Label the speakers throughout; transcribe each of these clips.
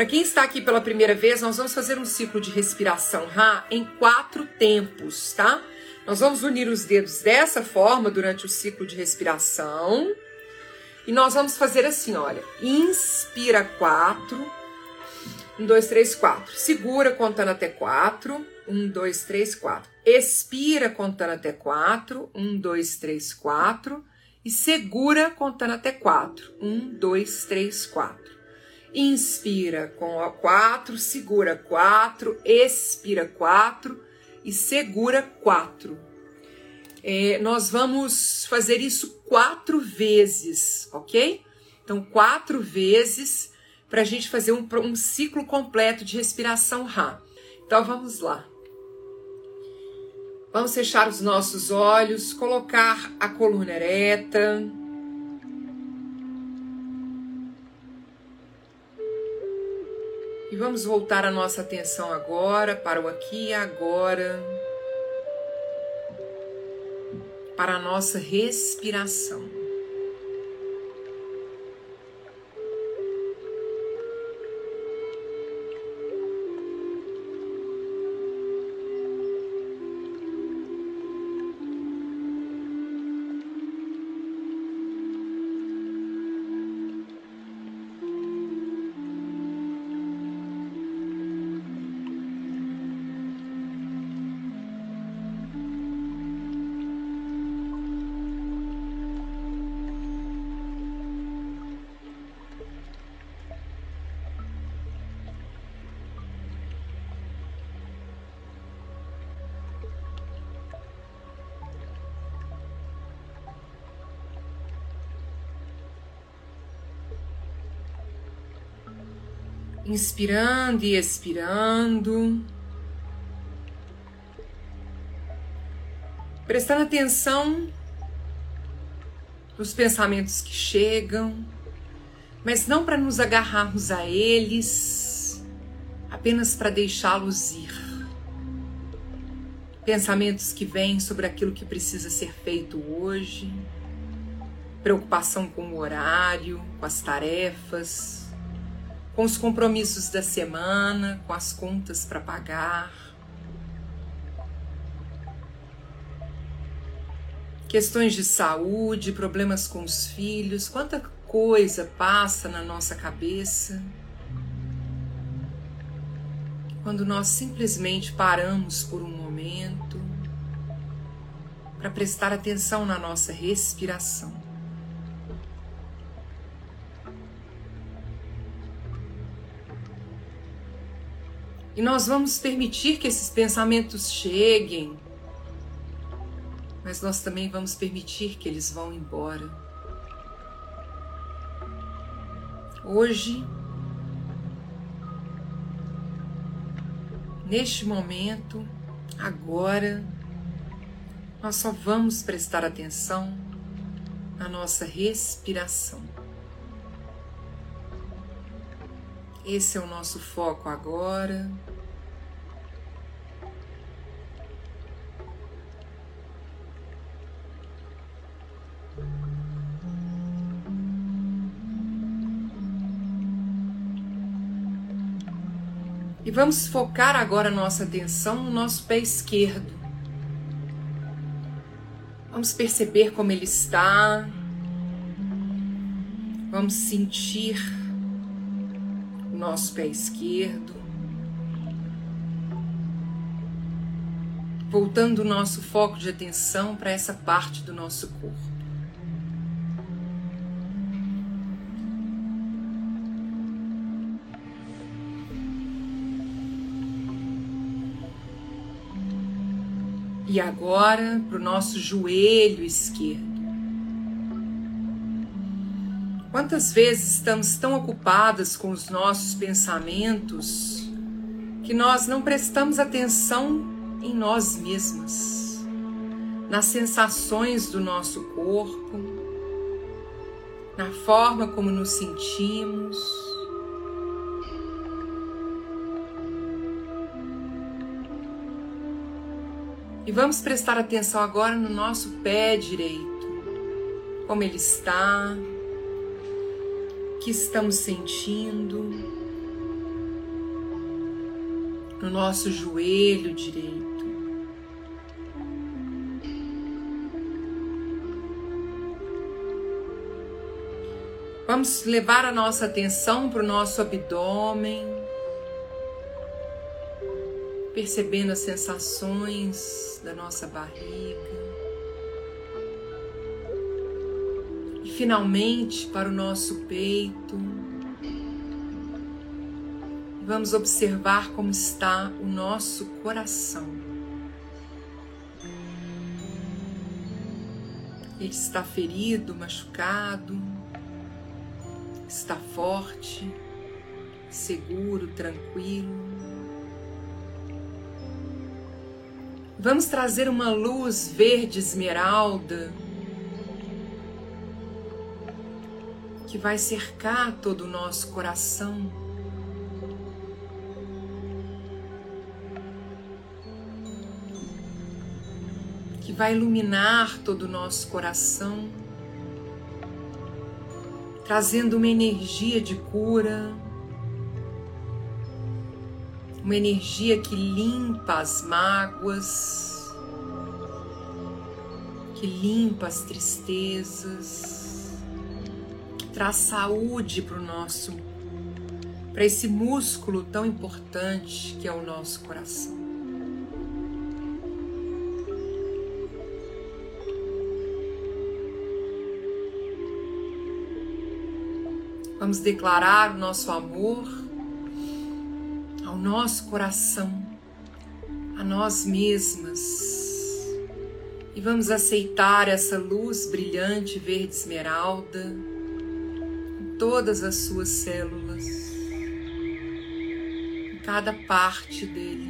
Speaker 1: Para quem está aqui pela primeira vez, nós vamos fazer um ciclo de respiração Ra em quatro tempos, tá? Nós vamos unir os dedos dessa forma durante o ciclo de respiração. E nós vamos fazer assim, olha. Inspira quatro. Um, dois, três, quatro. Segura contando até quatro. Um, dois, três, quatro. Expira contando até quatro. Um, dois, três, quatro. E segura contando até quatro. Um, dois, três, quatro. Inspira com a quatro, segura quatro, expira quatro e segura quatro. É, nós vamos fazer isso quatro vezes, ok? Então, quatro vezes para a gente fazer um, um ciclo completo de respiração Rá. Então, vamos lá. Vamos fechar os nossos olhos, colocar a coluna ereta. E vamos voltar a nossa atenção agora para o aqui e agora, para a nossa respiração. Inspirando e expirando. Prestando atenção nos pensamentos que chegam, mas não para nos agarrarmos a eles, apenas para deixá-los ir. Pensamentos que vêm sobre aquilo que precisa ser feito hoje, preocupação com o horário, com as tarefas, com os compromissos da semana, com as contas para pagar. Questões de saúde, problemas com os filhos, quanta coisa passa na nossa cabeça quando nós simplesmente paramos por um momento para prestar atenção na nossa respiração. E nós vamos permitir que esses pensamentos cheguem, mas nós também vamos permitir que eles vão embora. Hoje, neste momento, agora, nós só vamos prestar atenção na nossa respiração. Esse é o nosso foco agora. E vamos focar agora nossa atenção no nosso pé esquerdo. Vamos perceber como ele está. Vamos sentir nosso pé esquerdo. Voltando o nosso foco de atenção para essa parte do nosso corpo. E agora para o nosso joelho esquerdo. Quantas vezes estamos tão ocupadas com os nossos pensamentos que nós não prestamos atenção em nós mesmas, nas sensações do nosso corpo, na forma como nos sentimos? E vamos prestar atenção agora no nosso pé direito, como ele está, que estamos sentindo, no nosso joelho direito. Vamos levar a nossa atenção para o nosso abdômen percebendo as sensações da nossa barriga. Finalmente para o nosso peito. Vamos observar como está o nosso coração. Ele está ferido, machucado, está forte, seguro, tranquilo. Vamos trazer uma luz verde esmeralda que vai cercar todo o nosso coração. Que vai iluminar todo o nosso coração, trazendo uma energia de cura, uma energia que limpa as mágoas, que limpa as tristezas, traz saúde para o nosso, para esse músculo tão importante que é o nosso coração. Vamos declarar o nosso amor ao nosso coração, a nós mesmas. E vamos aceitar essa luz brilhante verde esmeralda todas as suas células, em cada parte dele.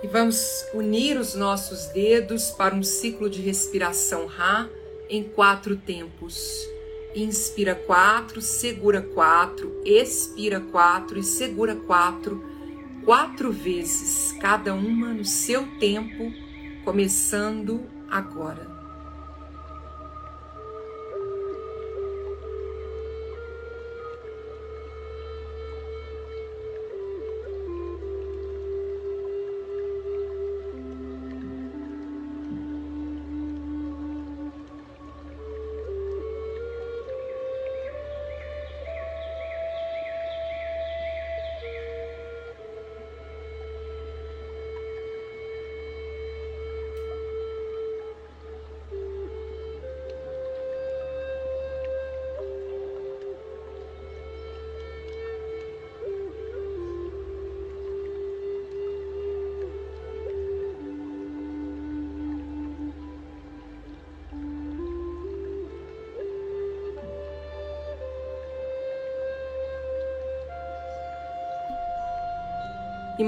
Speaker 1: E vamos unir os nossos dedos para um ciclo de respiração Ra em quatro tempos. Inspira quatro, segura quatro, expira quatro e segura quatro, quatro vezes, cada uma no seu tempo, começando agora.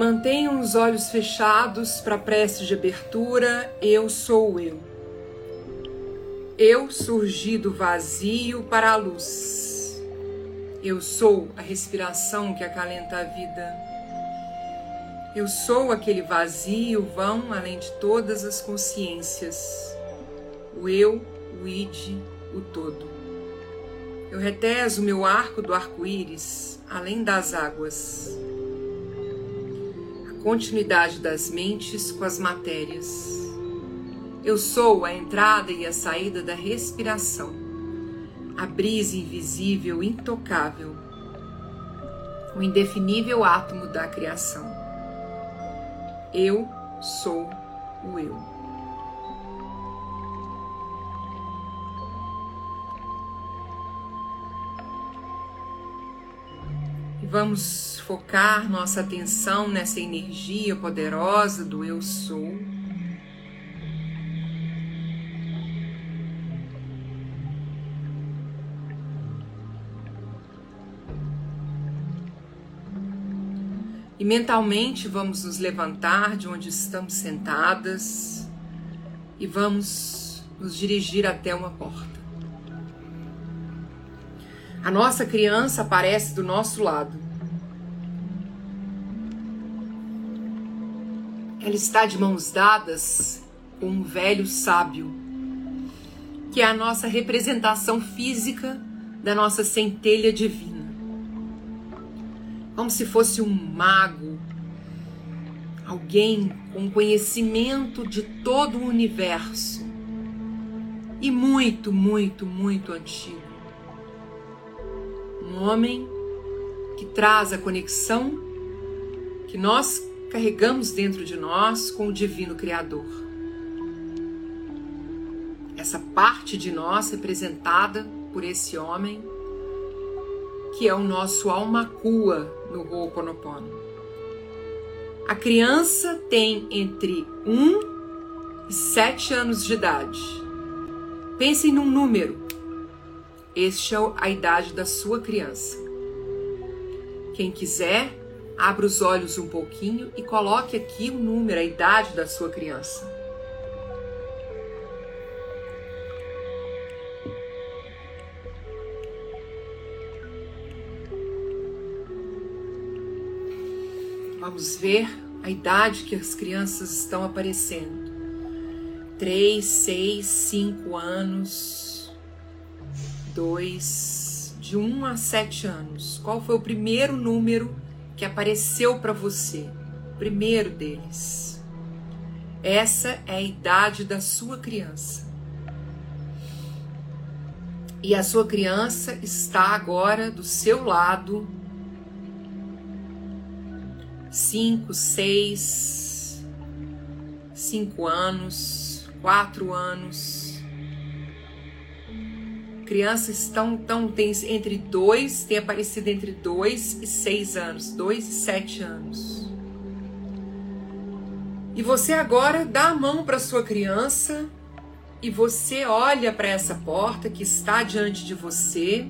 Speaker 1: Mantenham os olhos fechados para a prece de abertura. Eu sou eu. Eu surgi do vazio para a luz. Eu sou a respiração que acalenta a vida. Eu sou aquele vazio vão além de todas as consciências. O eu o id, o todo. Eu reteso meu arco do arco-íris além das águas. Continuidade das mentes com as matérias. Eu sou a entrada e a saída da respiração, a brisa invisível, intocável, o indefinível átomo da criação. Eu sou o eu. Vamos focar nossa atenção nessa energia poderosa do Eu Sou. E mentalmente vamos nos levantar de onde estamos sentadas e vamos nos dirigir até uma porta. A nossa criança aparece do nosso lado. Ela está de mãos dadas com um velho sábio, que é a nossa representação física da nossa centelha divina. Como se fosse um mago, alguém com conhecimento de todo o universo e muito, muito, muito antigo. Um homem que traz a conexão que nós carregamos dentro de nós com o Divino Criador. Essa parte de nós representada por esse homem, que é o nosso alma cua no Ho'oponopono. A criança tem entre 1 e 7 anos de idade. Pensem num número. Este é a idade da sua criança. Quem quiser, abra os olhos um pouquinho e coloque aqui o número, a idade da sua criança. Vamos ver a idade que as crianças estão aparecendo. 3, 6, 5 anos, 2, de 1 a 7 anos. Qual foi o primeiro número que apareceu para você, primeiro deles. Essa é a idade da sua criança. E a sua criança está agora do seu lado. Cinco, seis, cinco anos, quatro anos crianças estão, estão tem entre dois, tem aparecido entre dois e seis anos, dois e sete anos. E você agora dá a mão para sua criança e você olha para essa porta que está diante de você.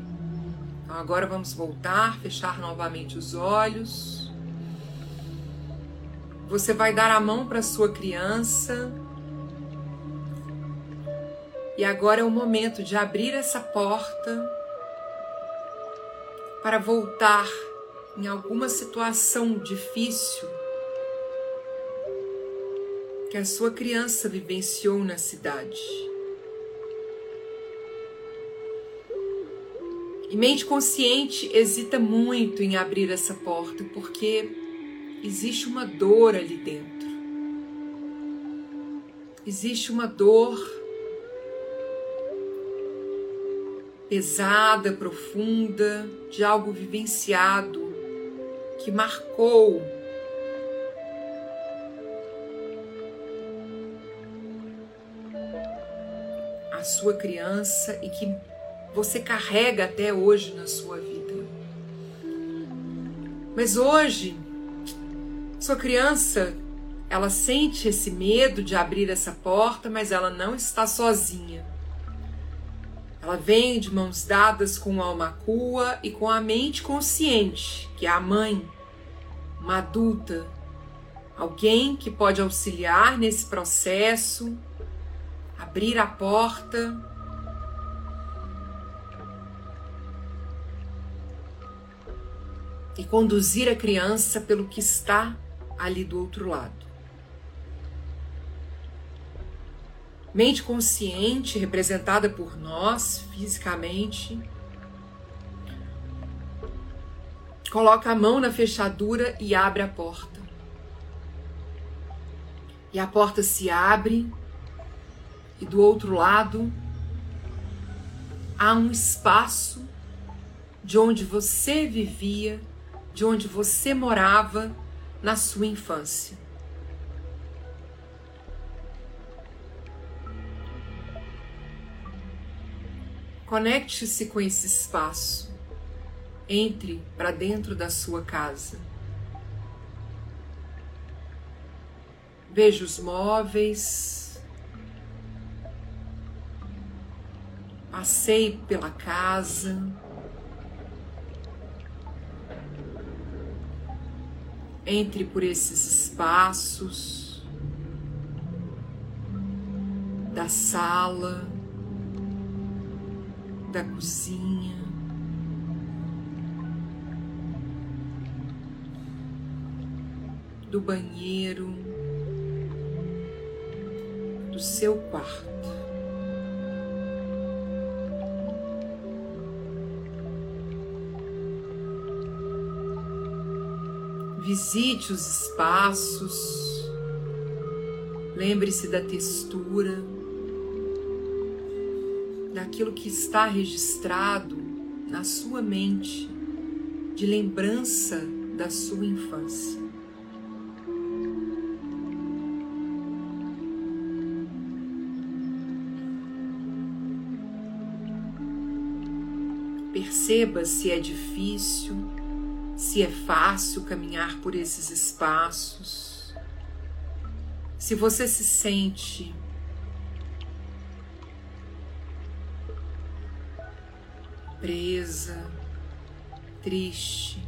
Speaker 1: Então agora vamos voltar, fechar novamente os olhos. Você vai dar a mão para sua criança e agora é o momento de abrir essa porta para voltar em alguma situação difícil que a sua criança vivenciou na cidade. E mente consciente hesita muito em abrir essa porta porque existe uma dor ali dentro. Existe uma dor pesada, profunda, de algo vivenciado que marcou a sua criança e que você carrega até hoje na sua vida. Mas hoje, sua criança, ela sente esse medo de abrir essa porta, mas ela não está sozinha. Ela vem de mãos dadas com a alma cua e com a mente consciente, que é a mãe, uma adulta, alguém que pode auxiliar nesse processo, abrir a porta. E conduzir a criança pelo que está ali do outro lado. Mente consciente, representada por nós fisicamente, coloca a mão na fechadura e abre a porta. E a porta se abre, e do outro lado há um espaço de onde você vivia, de onde você morava na sua infância. Conecte-se com esse espaço. Entre para dentro da sua casa. Veja os móveis. Passeie pela casa. Entre por esses espaços da sala, da cozinha. Do banheiro, do seu quarto. Visite os espaços, lembre-se da textura, daquilo que está registrado na sua mente de lembrança da sua infância. Perceba se é difícil se é fácil caminhar por esses espaços, se você se sente presa, triste,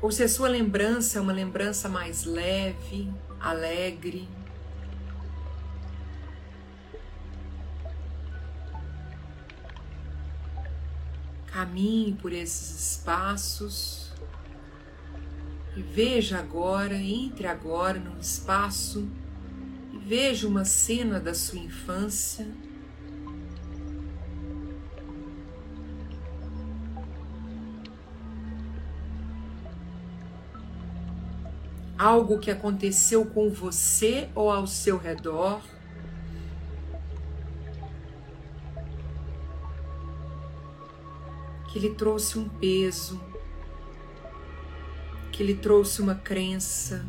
Speaker 1: ou se a sua lembrança é uma lembrança mais leve, alegre. Caminhe por esses espaços e veja agora, entre agora num espaço e veja uma cena da sua infância. Algo que aconteceu com você ou ao seu redor. que lhe trouxe um peso, que lhe trouxe uma crença,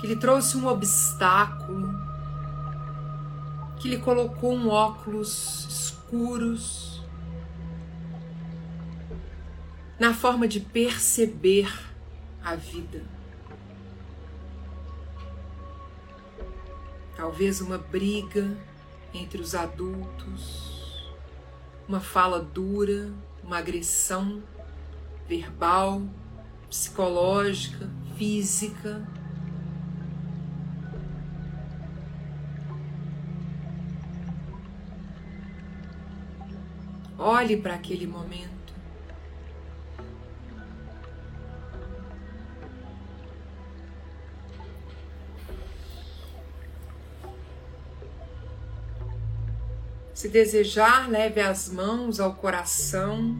Speaker 1: que lhe trouxe um obstáculo, que lhe colocou um óculos escuros na forma de perceber a vida. Talvez uma briga entre os adultos, uma fala dura, uma agressão verbal, psicológica, física. Olhe para aquele momento. Se desejar, leve as mãos ao coração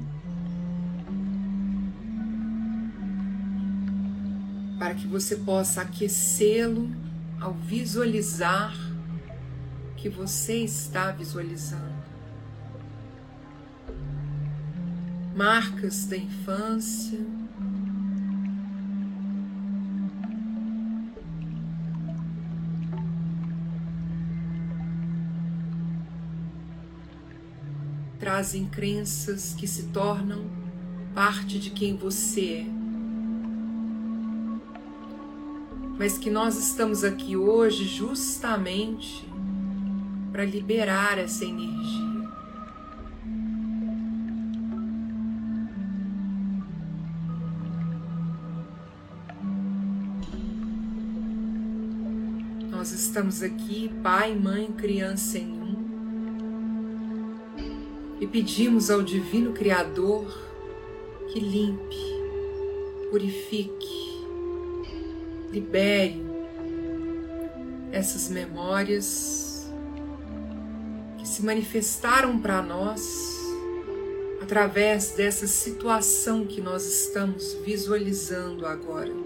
Speaker 1: para que você possa aquecê-lo ao visualizar que você está visualizando. Marcas da infância. Trazem crenças que se tornam parte de quem você é. Mas que nós estamos aqui hoje justamente para liberar essa energia. Nós estamos aqui, pai, mãe, criança em e pedimos ao Divino Criador que limpe, purifique, libere essas memórias que se manifestaram para nós através dessa situação que nós estamos visualizando agora.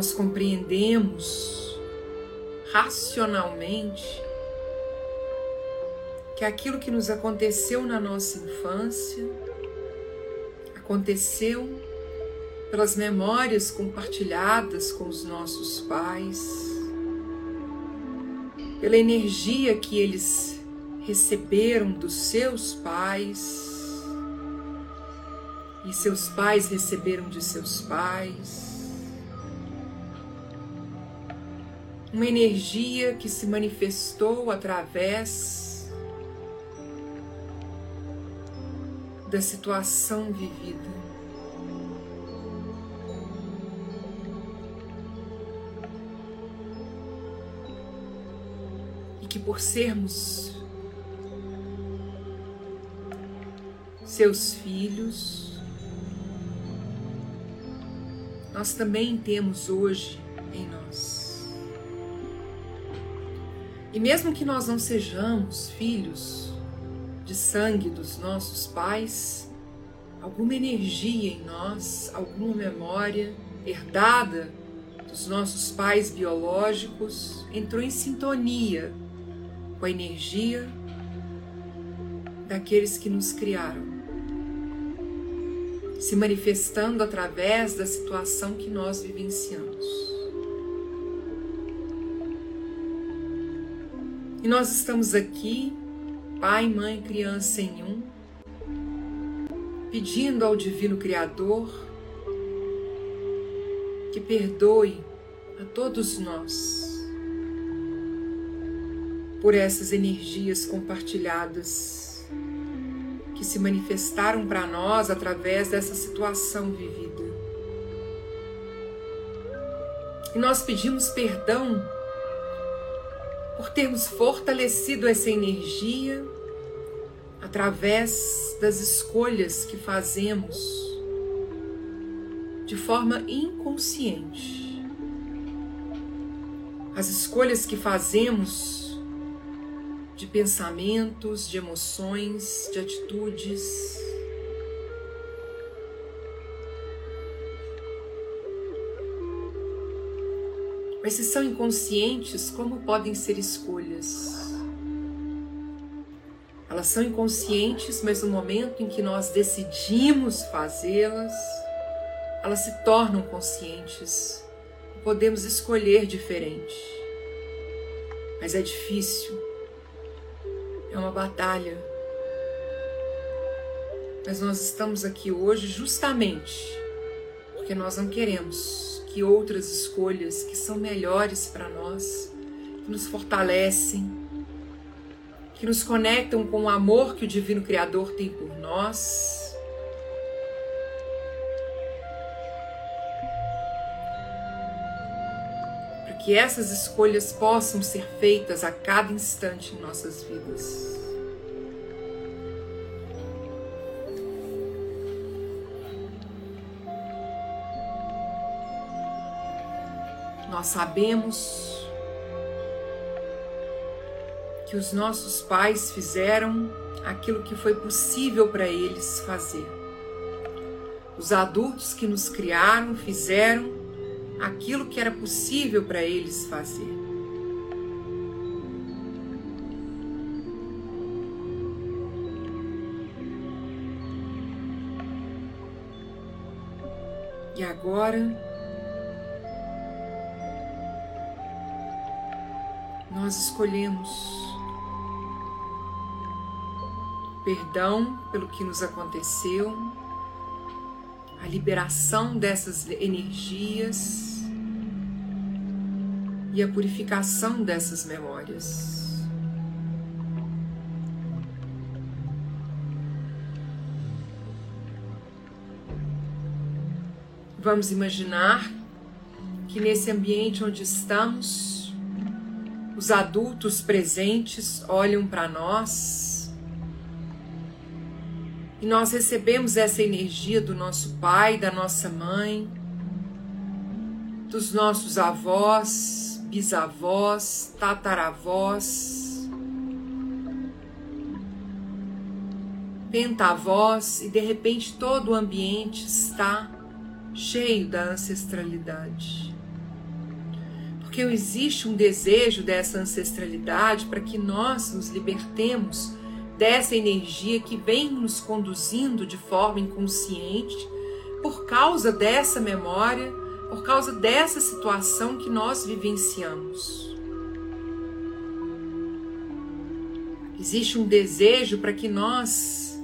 Speaker 1: Nós compreendemos racionalmente que aquilo que nos aconteceu na nossa infância aconteceu pelas memórias compartilhadas com os nossos pais, pela energia que eles receberam dos seus pais e seus pais receberam de seus pais. Uma energia que se manifestou através da situação vivida. E que por sermos seus filhos, nós também temos hoje em nós. E mesmo que nós não sejamos filhos, de sangue dos nossos pais, alguma energia em nós, alguma memória herdada dos nossos pais biológicos entrou em sintonia com a energia daqueles que nos criaram, se manifestando através da situação que nós vivenciamos. E nós estamos aqui Pai, Mãe, Criança em um, pedindo ao Divino Criador que perdoe a todos nós por essas energias compartilhadas que se manifestaram para nós através dessa situação vivida. E nós pedimos perdão por termos fortalecido essa energia através das escolhas que fazemos de forma inconsciente. As escolhas que fazemos de pensamentos, de emoções, de atitudes. Mas se são inconscientes, como podem ser escolhas? Elas são inconscientes, mas no momento em que nós decidimos fazê-las, elas se tornam conscientes. Podemos escolher diferente. Mas é difícil. É uma batalha. Mas nós estamos aqui hoje justamente porque nós não queremos que outras escolhas que são melhores para nós, que nos fortalecem, que nos conectam com o amor que o Divino Criador tem por nós. Para que essas escolhas possam ser feitas a cada instante em nossas vidas. Nós sabemos que os nossos pais fizeram aquilo que foi possível para eles fazer. Os adultos que nos criaram fizeram aquilo que era possível para eles fazer. E agora nós escolhemos perdão pelo que nos aconteceu, a liberação dessas energias e a purificação dessas memórias. Vamos imaginar que nesse ambiente onde estamos, os adultos presentes olham para nós E nós recebemos essa energia do nosso pai, da nossa mãe, dos nossos avós, bisavós, tataravós, pentavós, e de repente todo o ambiente está cheio da ancestralidade. Porque existe um desejo dessa ancestralidade para que nós nos libertemos dessa energia que vem nos conduzindo de forma inconsciente por causa dessa memória, por causa dessa situação que nós vivenciamos. Existe um desejo para que nós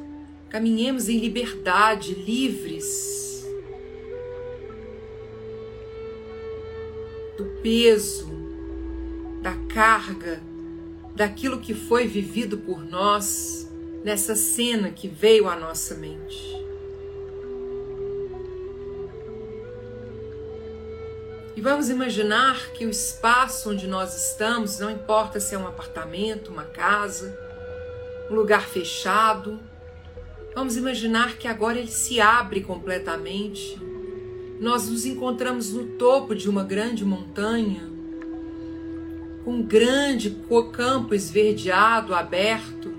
Speaker 1: caminhemos em liberdade, livres do peso, da carga daquilo que foi vivido por nós nessa cena que veio à nossa mente. E vamos imaginar que o espaço onde nós estamos, não importa se é um apartamento, uma casa, um lugar fechado, vamos imaginar que agora ele se abre completamente. Nós nos encontramos no topo de uma grande montanha com um grande campo esverdeado, aberto,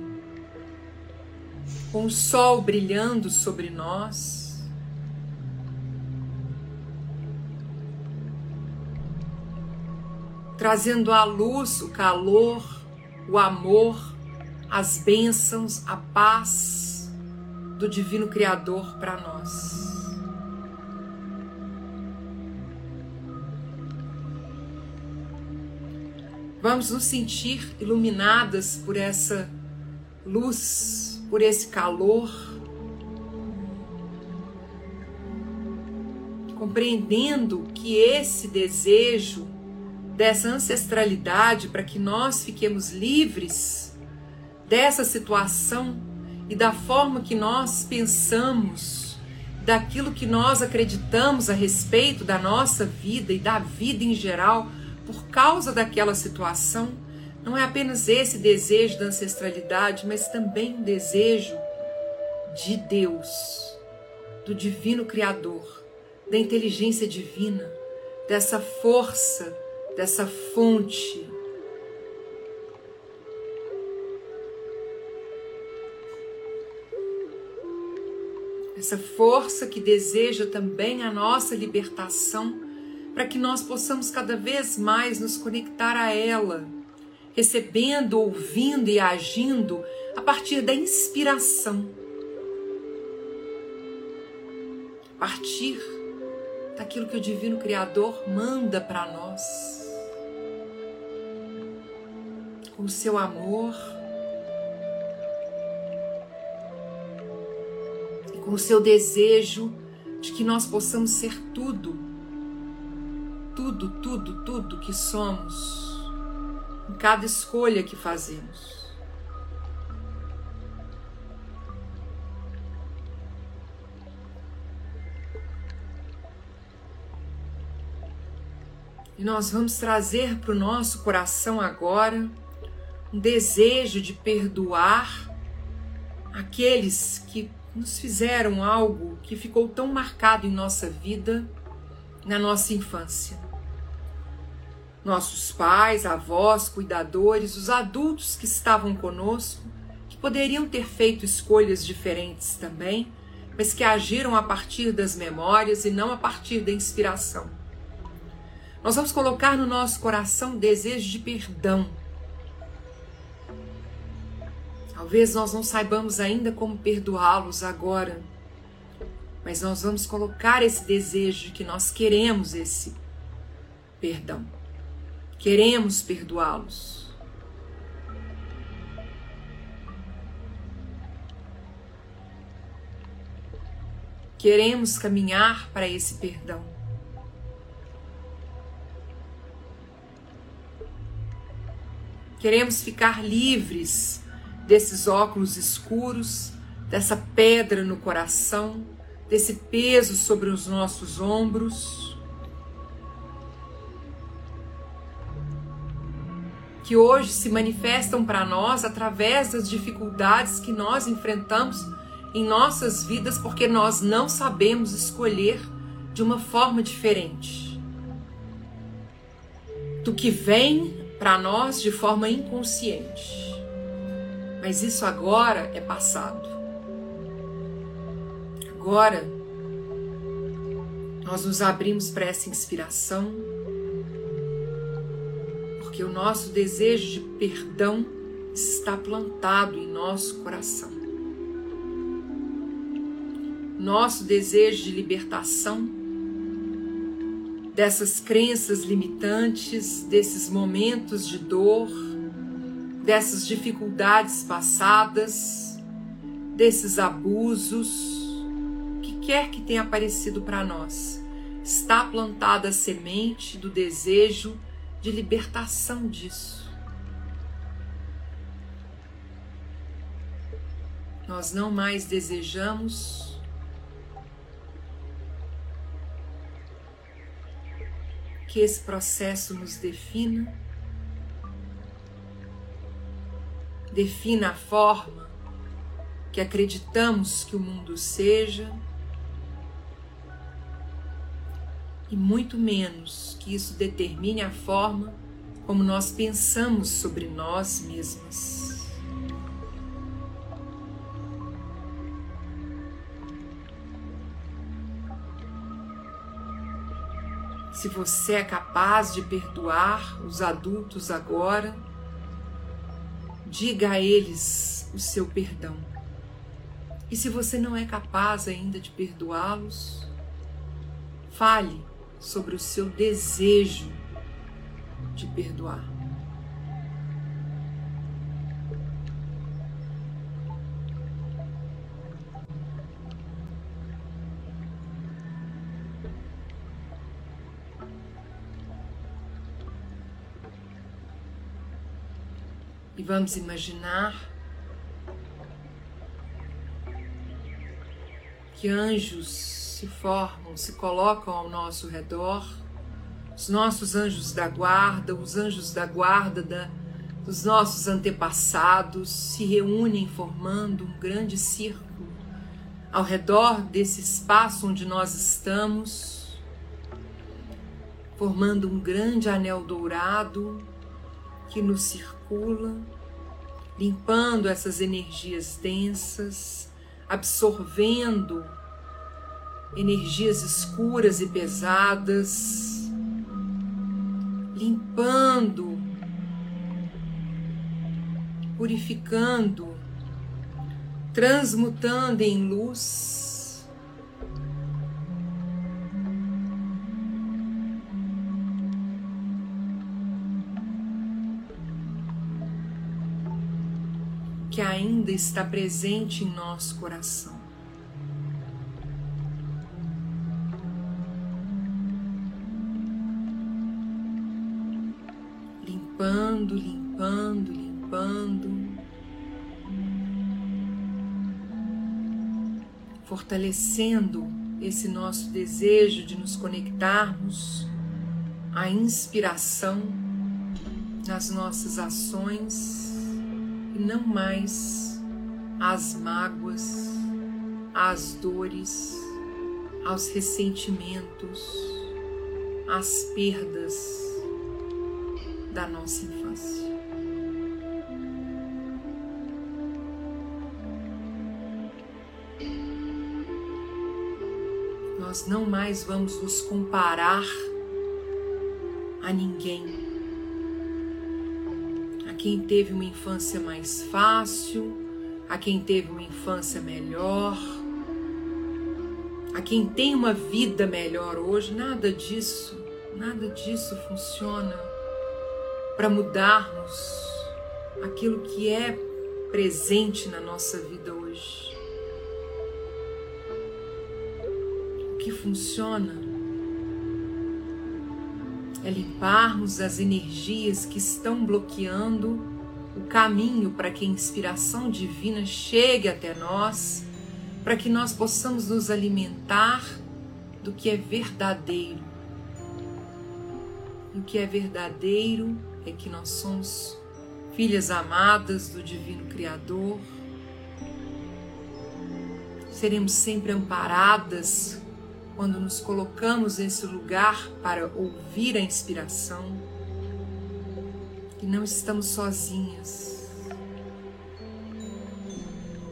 Speaker 1: com o sol brilhando sobre nós. Trazendo à luz o calor, o amor, as bênçãos, a paz do Divino Criador para nós. Vamos nos sentir iluminadas por essa luz, por esse calor, compreendendo que esse desejo dessa ancestralidade para que nós fiquemos livres dessa situação e da forma que nós pensamos, daquilo que nós acreditamos a respeito da nossa vida e da vida em geral por causa daquela situação, não é apenas esse desejo da ancestralidade, mas também um desejo de Deus, do Divino Criador, da inteligência divina, dessa força, dessa fonte. Essa força que deseja também a nossa libertação para que nós possamos cada vez mais nos conectar a ela, recebendo, ouvindo e agindo a partir da inspiração, a partir daquilo que o Divino Criador manda para nós, com o seu amor. e Com o seu desejo de que nós possamos ser tudo tudo, tudo, tudo que somos, em cada escolha que fazemos. E nós vamos trazer para o nosso coração agora um desejo de perdoar aqueles que nos fizeram algo que ficou tão marcado em nossa vida na nossa infância nossos pais, avós, cuidadores, os adultos que estavam conosco, que poderiam ter feito escolhas diferentes também, mas que agiram a partir das memórias e não a partir da inspiração. Nós vamos colocar no nosso coração desejo de perdão. Talvez nós não saibamos ainda como perdoá-los agora, mas nós vamos colocar esse desejo de que nós queremos esse perdão. Queremos perdoá-los. Queremos caminhar para esse perdão. Queremos ficar livres desses óculos escuros, dessa pedra no coração, desse peso sobre os nossos ombros. Que hoje se manifestam para nós através das dificuldades que nós enfrentamos em nossas vidas porque nós não sabemos escolher de uma forma diferente do que vem para nós de forma inconsciente. Mas isso agora é passado. Agora nós nos abrimos para essa inspiração, porque o nosso desejo de perdão está plantado em nosso coração. Nosso desejo de libertação dessas crenças limitantes, desses momentos de dor, dessas dificuldades passadas, desses abusos, que quer que tenha aparecido para nós, está plantada a semente do desejo de libertação disso. Nós não mais desejamos que esse processo nos defina, defina a forma que acreditamos que o mundo seja, e muito menos que isso determine a forma como nós pensamos sobre nós mesmas. Se você é capaz de perdoar os adultos agora, diga a eles o seu perdão. E se você não é capaz ainda de perdoá-los, fale sobre o seu desejo de perdoar. E vamos imaginar que anjos se formam, se colocam ao nosso redor, os nossos anjos da guarda, os anjos da guarda da, dos nossos antepassados se reúnem formando um grande círculo ao redor desse espaço onde nós estamos, formando um grande anel dourado que nos circula, limpando essas energias densas, absorvendo energias escuras e pesadas, limpando, purificando, transmutando em luz que ainda está presente em nosso coração. Limpando, limpando, limpando. Fortalecendo esse nosso desejo de nos conectarmos à inspiração nas nossas ações e não mais às mágoas, às dores, aos ressentimentos, às perdas da nossa infância. Nós não mais vamos nos comparar a ninguém. Quem teve uma infância mais fácil, a quem teve uma infância melhor, a quem tem uma vida melhor hoje, nada disso, nada disso funciona para mudarmos aquilo que é presente na nossa vida hoje. O que funciona é limparmos as energias que estão bloqueando o caminho para que a inspiração divina chegue até nós, para que nós possamos nos alimentar do que é verdadeiro. O que é verdadeiro é que nós somos filhas amadas do Divino Criador, seremos sempre amparadas quando nos colocamos nesse lugar para ouvir a inspiração, que não estamos sozinhas.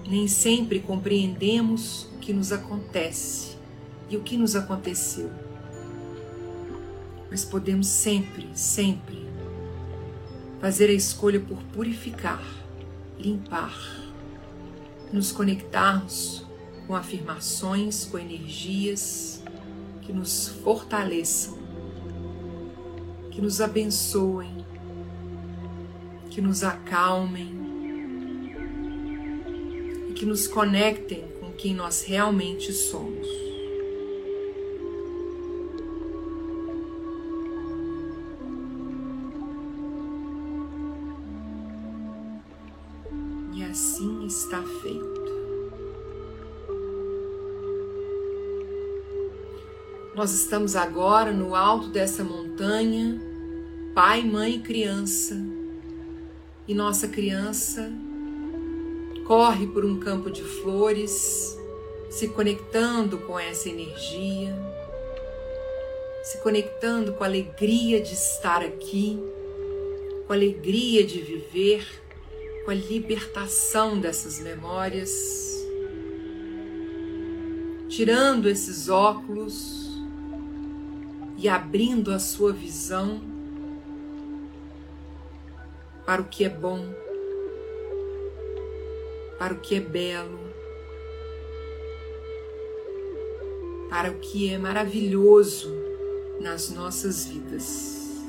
Speaker 1: Nem sempre compreendemos o que nos acontece e o que nos aconteceu, mas podemos sempre, sempre fazer a escolha por purificar, limpar, nos conectarmos com afirmações, com energias que nos fortaleçam, que nos abençoem, que nos acalmem e que nos conectem com quem nós realmente somos. Nós estamos agora no alto dessa montanha, pai, mãe e criança, e nossa criança corre por um campo de flores, se conectando com essa energia, se conectando com a alegria de estar aqui, com a alegria de viver, com a libertação dessas memórias, tirando esses óculos e abrindo a sua visão para o que é bom, para o que é belo, para o que é maravilhoso nas nossas vidas.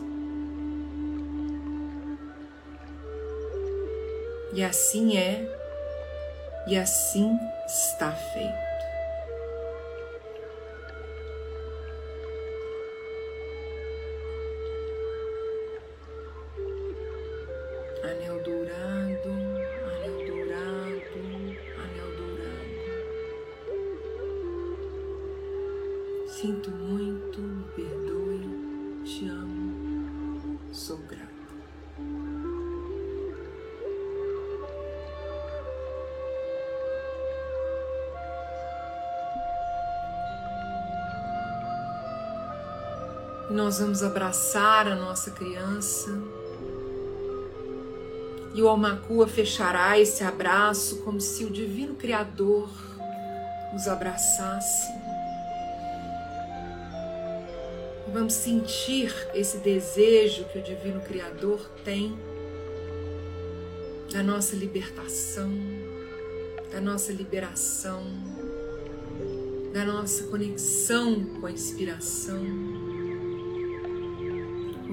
Speaker 1: E assim é, e assim está feito. Nós vamos abraçar a nossa criança. E o Almacua fechará esse abraço como se o Divino Criador nos abraçasse. Vamos sentir esse desejo que o Divino Criador tem da nossa libertação, da nossa liberação, da nossa conexão com a inspiração,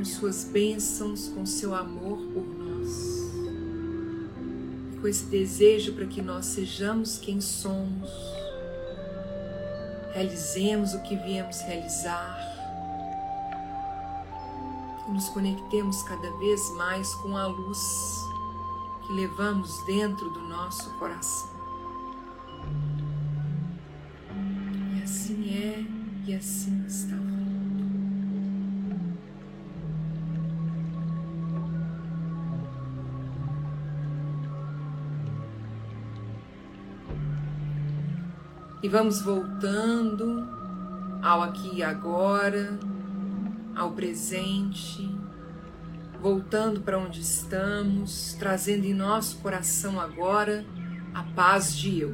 Speaker 1: com suas bênçãos, com seu amor por nós, e com esse desejo para que nós sejamos quem somos, realizemos o que viemos realizar nos conectemos cada vez mais com a luz que levamos dentro do nosso coração. E assim é e assim está. E vamos voltando ao aqui e agora ao presente, voltando para onde estamos, trazendo em nosso coração agora a paz de eu.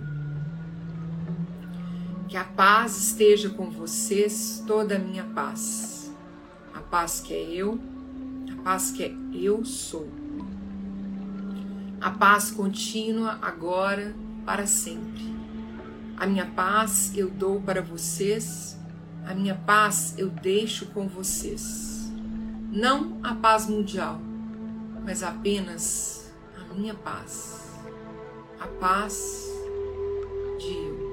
Speaker 1: Que a paz esteja com vocês, toda a minha paz. A paz que é eu, a paz que é eu sou. A paz contínua agora para sempre. A minha paz eu dou para vocês a minha paz eu deixo com vocês. Não a paz mundial, mas apenas a minha paz. A paz de eu.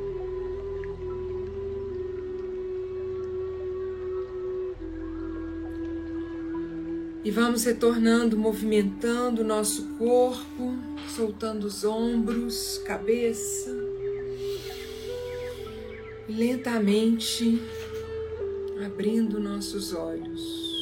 Speaker 1: E vamos retornando, movimentando o nosso corpo, soltando os ombros, cabeça. Lentamente abrindo nossos olhos.